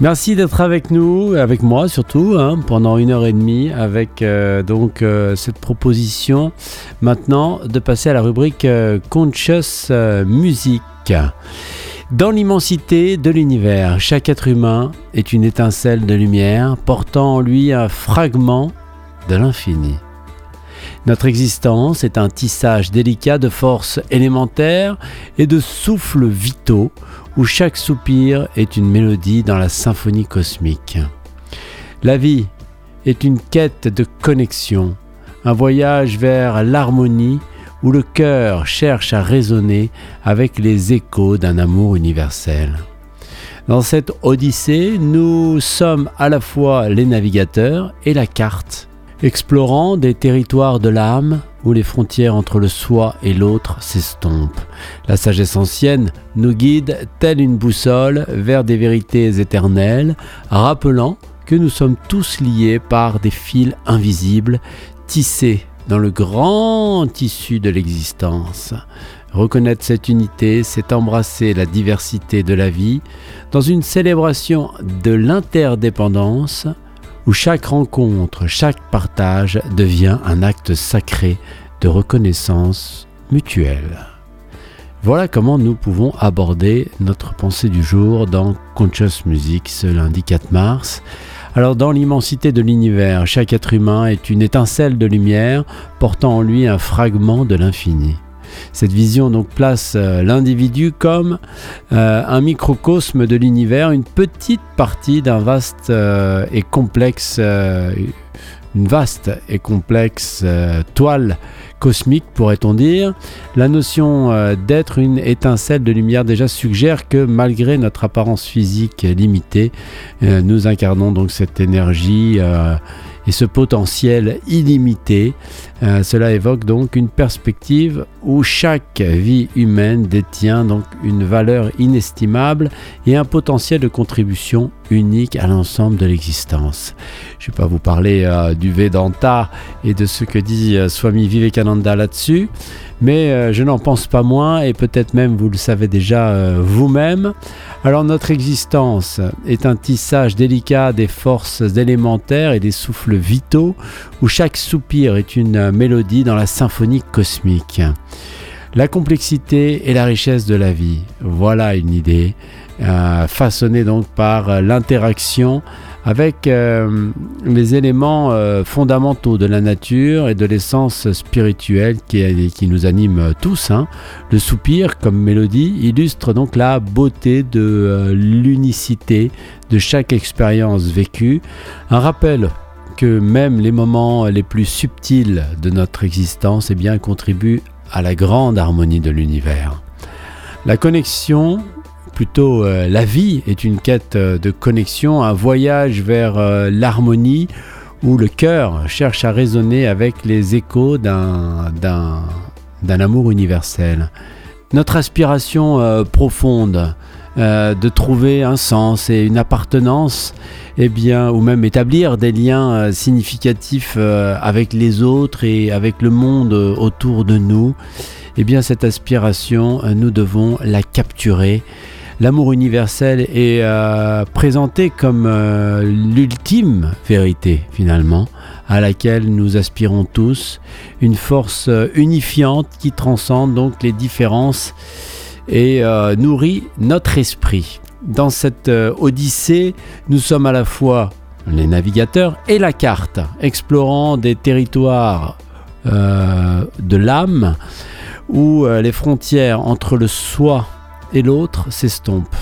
Merci d'être avec nous, avec moi surtout, hein, pendant une heure et demie, avec euh, donc euh, cette proposition maintenant de passer à la rubrique euh, Conscious Music. Dans l'immensité de l'univers, chaque être humain est une étincelle de lumière portant en lui un fragment de l'infini. Notre existence est un tissage délicat de forces élémentaires et de souffles vitaux où chaque soupir est une mélodie dans la symphonie cosmique. La vie est une quête de connexion, un voyage vers l'harmonie où le cœur cherche à résonner avec les échos d'un amour universel. Dans cette odyssée, nous sommes à la fois les navigateurs et la carte, explorant des territoires de l'âme où les frontières entre le soi et l'autre s'estompent. La sagesse ancienne nous guide, telle une boussole, vers des vérités éternelles, rappelant que nous sommes tous liés par des fils invisibles, tissés dans le grand tissu de l'existence. Reconnaître cette unité, c'est embrasser la diversité de la vie dans une célébration de l'interdépendance, où chaque rencontre, chaque partage devient un acte sacré de reconnaissance mutuelle. Voilà comment nous pouvons aborder notre pensée du jour dans Conscious Music ce lundi 4 mars. Alors dans l'immensité de l'univers, chaque être humain est une étincelle de lumière portant en lui un fragment de l'infini. Cette vision donc place euh, l'individu comme euh, un microcosme de l'univers, une petite partie d'un vaste euh, et complexe, et complexe toile cosmique, pourrait-on dire. La notion d'être une étincelle de lumière déjà suggère que malgré notre apparence physique limitée, nous incarnons donc cette énergie et ce potentiel illimité. Euh, cela évoque donc une perspective où chaque vie humaine détient donc une valeur inestimable et un potentiel de contribution unique à l'ensemble de l'existence. Je ne vais pas vous parler euh, du Vedanta et de ce que dit euh, Swami Vivekananda là-dessus, mais euh, je n'en pense pas moins et peut-être même vous le savez déjà euh, vous-même. Alors notre existence est un tissage délicat des forces élémentaires et des souffles vitaux où chaque soupir est une mélodie dans la symphonie cosmique. La complexité et la richesse de la vie, voilà une idée, euh, façonnée donc par l'interaction avec euh, les éléments euh, fondamentaux de la nature et de l'essence spirituelle qui, nous anime tous. Hein. Le soupir comme mélodie illustre donc la beauté de euh, l'unicité de chaque expérience vécue, un rappel que même les moments les plus subtils de notre existence eh bien, contribuent à la grande harmonie de l'univers. La connexion plutôt euh, la vie est une quête euh, de connexion, un voyage vers euh, l'harmonie où le cœur cherche à résonner avec les échos d'un amour universel. Notre aspiration profonde de trouver un sens et une appartenance, eh bien, ou même établir des liens significatifs avec les autres et avec le monde autour de nous, eh bien, cette aspiration, nous devons la capturer l'amour universel est euh, présenté comme euh, l'ultime vérité finalement, à laquelle nous aspirons tous, une force euh, unifiante qui transcende donc les différences et nourrit notre esprit. Dans cette odyssée, nous sommes à la fois les navigateurs et la carte, explorant des territoires de l'âme où les frontières entre le soi et l'autre s'estompe.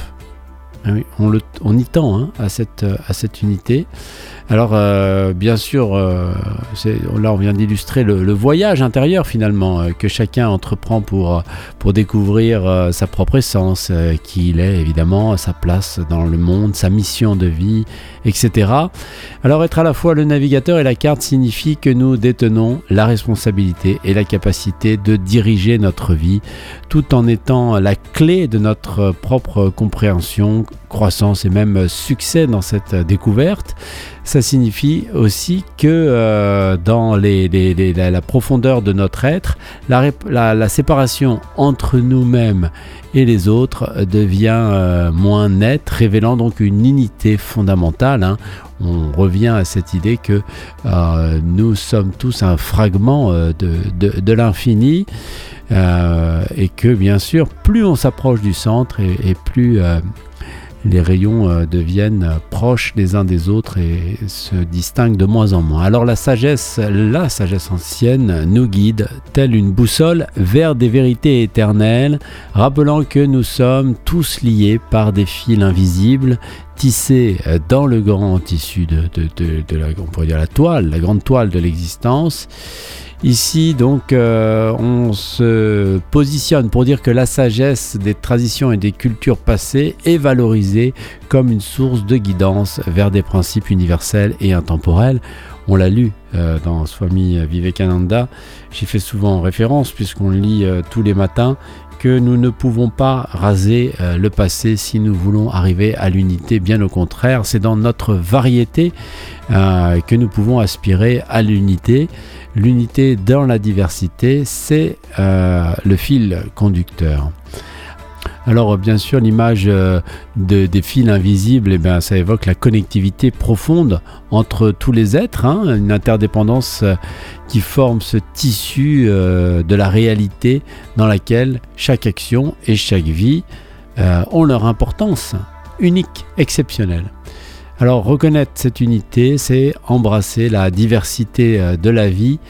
Ah on, y tend hein, à cette unité. Alors, euh, bien sûr, euh, là, on vient d'illustrer le, voyage intérieur, finalement, euh, que chacun entreprend pour, pour découvrir sa propre essence, qui il est, évidemment, sa place dans le monde, sa mission de vie, etc. Alors, être à la fois le navigateur et la carte signifie que nous détenons la responsabilité et la capacité de diriger notre vie, tout en étant la clé de notre propre compréhension croissance et même succès dans cette découverte, ça signifie aussi que euh, dans la, profondeur de notre être, la, séparation entre nous-mêmes et les autres devient euh, moins nette, révélant donc une unité fondamentale. Hein. On revient à cette idée que euh, nous sommes tous un fragment de, l'infini et que bien sûr, plus on s'approche du centre et plus les rayons euh, deviennent proches les uns des autres et se distinguent de moins en moins. Alors la sagesse, la sagesse ancienne, nous guide, telle une boussole, vers des vérités éternelles, rappelant que nous sommes tous liés par des fils invisibles, tissés dans le grand tissu de, la, on pourrait dire la toile, la grande toile de l'existence Ici, donc, euh, on se positionne pour dire que la sagesse des traditions et des cultures passées est valorisée comme une source de guidance vers des principes universels et intemporels. On l'a lu euh, dans Swami Vivekananda. J'y fais souvent référence puisqu'on le lit euh, tous les matins que nous ne pouvons pas raser le passé si nous voulons arriver à l'unité. Bien au contraire, c'est dans notre variété que nous pouvons aspirer à l'unité. L'unité dans la diversité, c'est euh, le fil conducteur. Alors bien sûr, l'image euh, des fils invisibles, eh bien, ça évoque la connectivité profonde entre tous les êtres, hein, une interdépendance euh, qui forme ce tissu de la réalité dans laquelle chaque action et chaque vie ont leur importance unique, exceptionnelle. Alors reconnaître cette unité, c'est embrasser la diversité euh, de la vie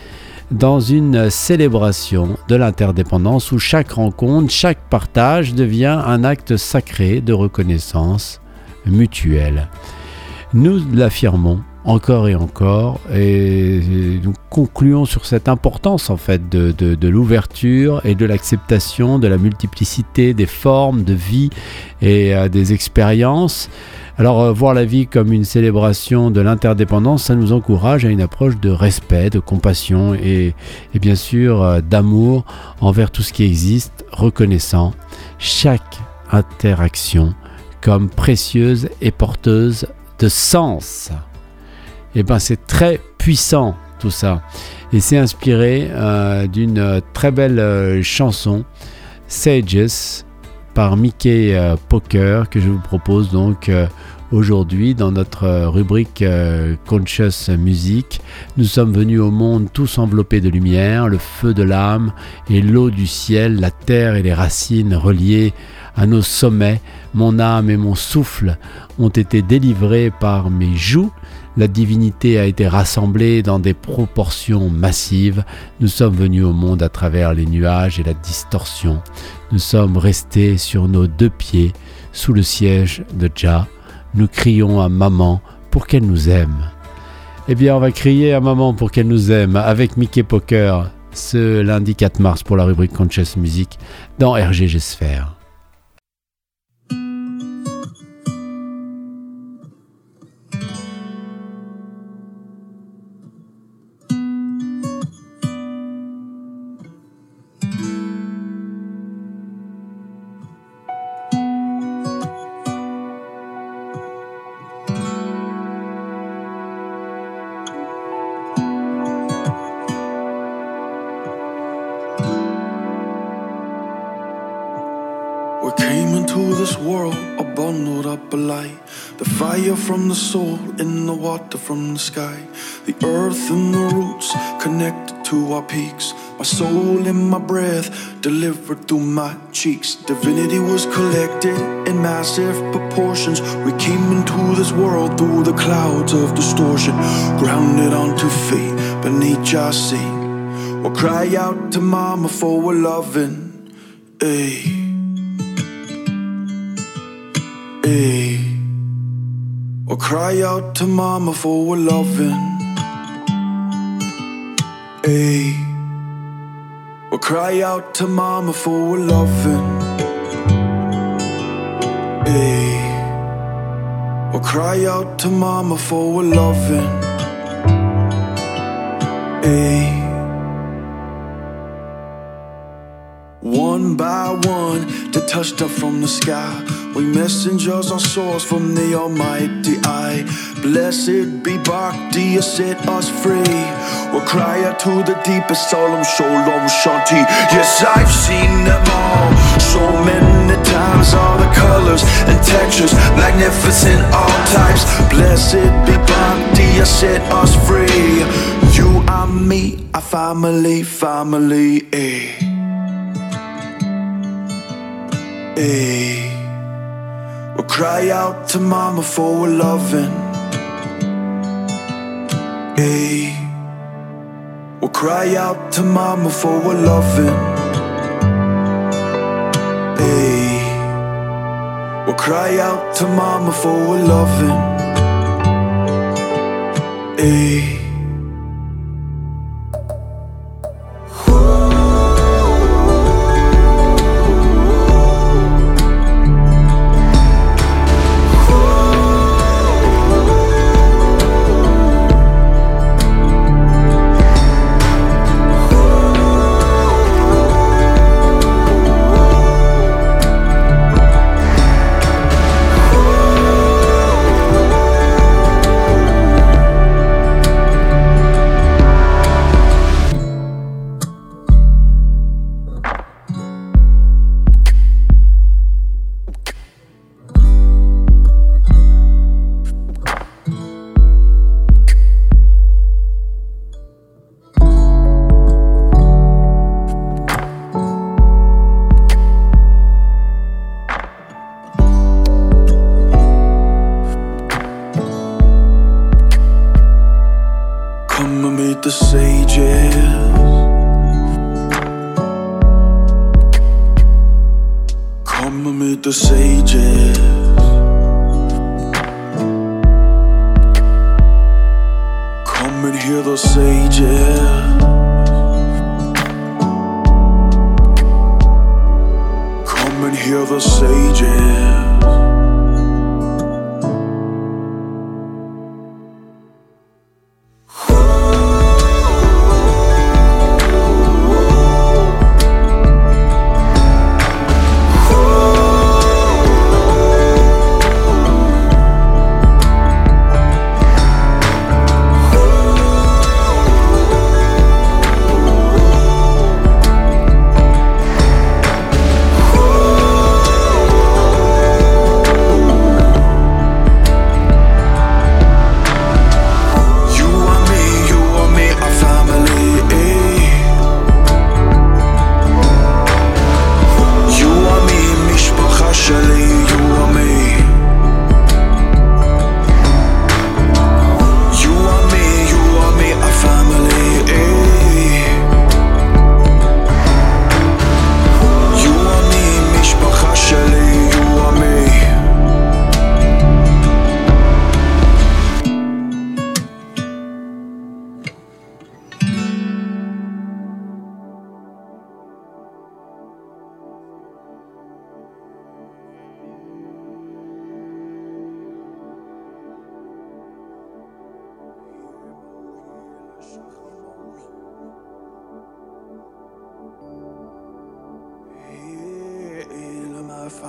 dans une célébration de l'interdépendance où chaque rencontre, chaque partage devient un acte sacré de reconnaissance mutuelle. Nous l'affirmons encore et encore et nous concluons sur cette importance en fait de, l'ouverture et de l'acceptation de la multiplicité des formes de vie et euh, des expériences alors euh, voir la vie comme une célébration de l'interdépendance, ça nous encourage à une approche de respect, de compassion et, bien sûr euh, d'amour envers tout ce qui existe, reconnaissant chaque interaction comme précieuse et porteuse de sens. Et eh bien c'est très puissant tout ça. Et c'est inspiré euh, d'une très belle chanson, Sages, par Mickey Poker, que je vous propose donc Aujourd'hui, dans notre euh, rubrique euh, Conscious Music, nous sommes venus au monde tous enveloppés de lumière, le feu de l'âme et l'eau du ciel, la terre et les racines reliées à nos sommets. Mon âme et mon souffle ont été délivrés par mes joues. La divinité a été rassemblée dans des proportions massives. Nous sommes venus au monde à travers les nuages et la distorsion. Nous sommes restés sur nos deux pieds sous le siège de Jah nous crions à maman pour qu'elle nous aime. Eh bien, on va crier à maman pour qu'elle nous aime avec Mickey Poker ce lundi 4 mars pour la rubrique Conscious Music dans RGG Sphere. from the soul, in the water from the sky. The earth and the roots connected to our peaks. My soul and my breath delivered through my cheeks. Divinity was collected in massive proportions. We came into this world through the clouds of distortion, grounded onto feet beneath our sea. We'll cry out to mama for a loving. Ayy. Ayy. Or cry out to mama for a loving. Ayy. Or cry out to mama for a loving. Ayy. Or cry out to mama for a loving. Ayy. One by one, they touched up from the sky We messengers are souls from the Almighty I. Blessed be Bhakti, you set us free. We'll cry out to the deepest solemn shalom shanti. Yes, I've seen them all so many times. All the colors and textures, magnificent all types. Blessed be Bhakti, you set us free. You and me, a family, family. Eh. Eh. Cry out to mama for loving. Hey, we'll cry out to mama for loving. Hey, we'll cry out to mama for loving. Hey. Meet the sages. Come and hear the sages. Come and hear the sages.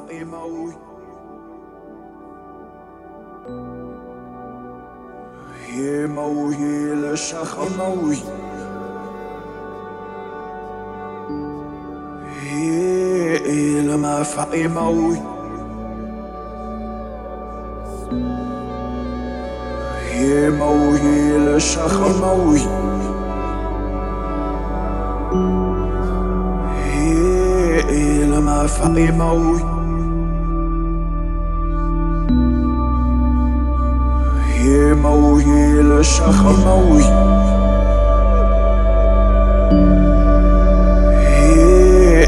emoji. Emoji, le chach emoji. Le mafa emoji. Emoji, le chach emoji. فقي موي موي الشخ موي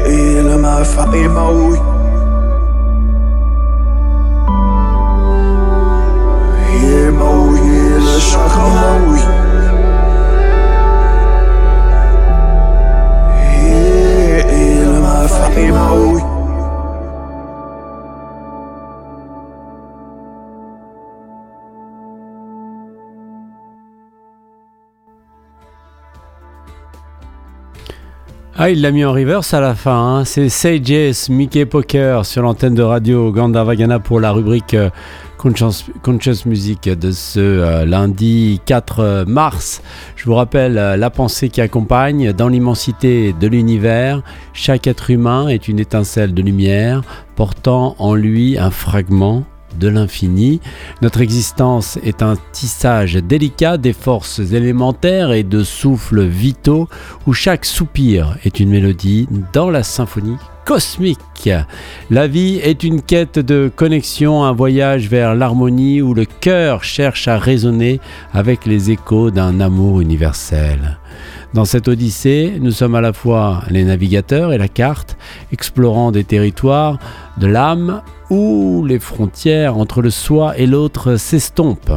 إلى ما فقي موي Ah, il l'a mis en reverse à la fin. Hein. C'est Sages Mickey Poker sur l'antenne de radio Gandavagana pour la rubrique euh, Conscious, Music de ce euh, lundi 4 mars. Je vous rappelle euh, la pensée qui accompagne. Dans l'immensité de l'univers, chaque être humain est une étincelle de lumière portant en lui un fragment de l'infini. Notre existence est un tissage délicat des forces élémentaires et de souffles vitaux où chaque soupir est une mélodie dans la symphonie cosmique. La vie est une quête de connexion, un voyage vers l'harmonie où le cœur cherche à résonner avec les échos d'un amour universel. Dans cette odyssée, nous sommes à la fois les navigateurs et la carte, explorant des territoires de l'âme où les frontières entre le soi et l'autre s'estompent.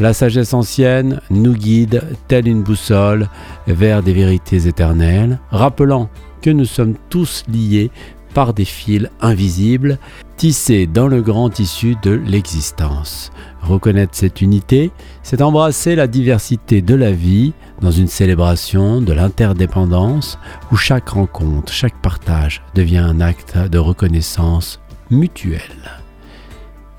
La sagesse ancienne nous guide, telle une boussole, vers des vérités éternelles, rappelant que nous sommes tous liés par des fils invisibles, tissés dans le grand tissu de l'existence. Reconnaître cette unité, c'est embrasser la diversité de la vie dans une célébration de l'interdépendance où chaque rencontre, chaque partage devient un acte de reconnaissance mutuelle.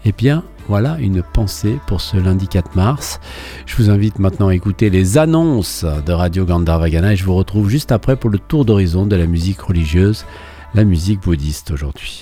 Eh bien, voilà une pensée pour ce lundi 4 mars. Je vous invite maintenant à écouter les annonces de Radio Gandharvagana et je vous retrouve juste après pour le tour d'horizon de la musique religieuse, la musique bouddhiste aujourd'hui.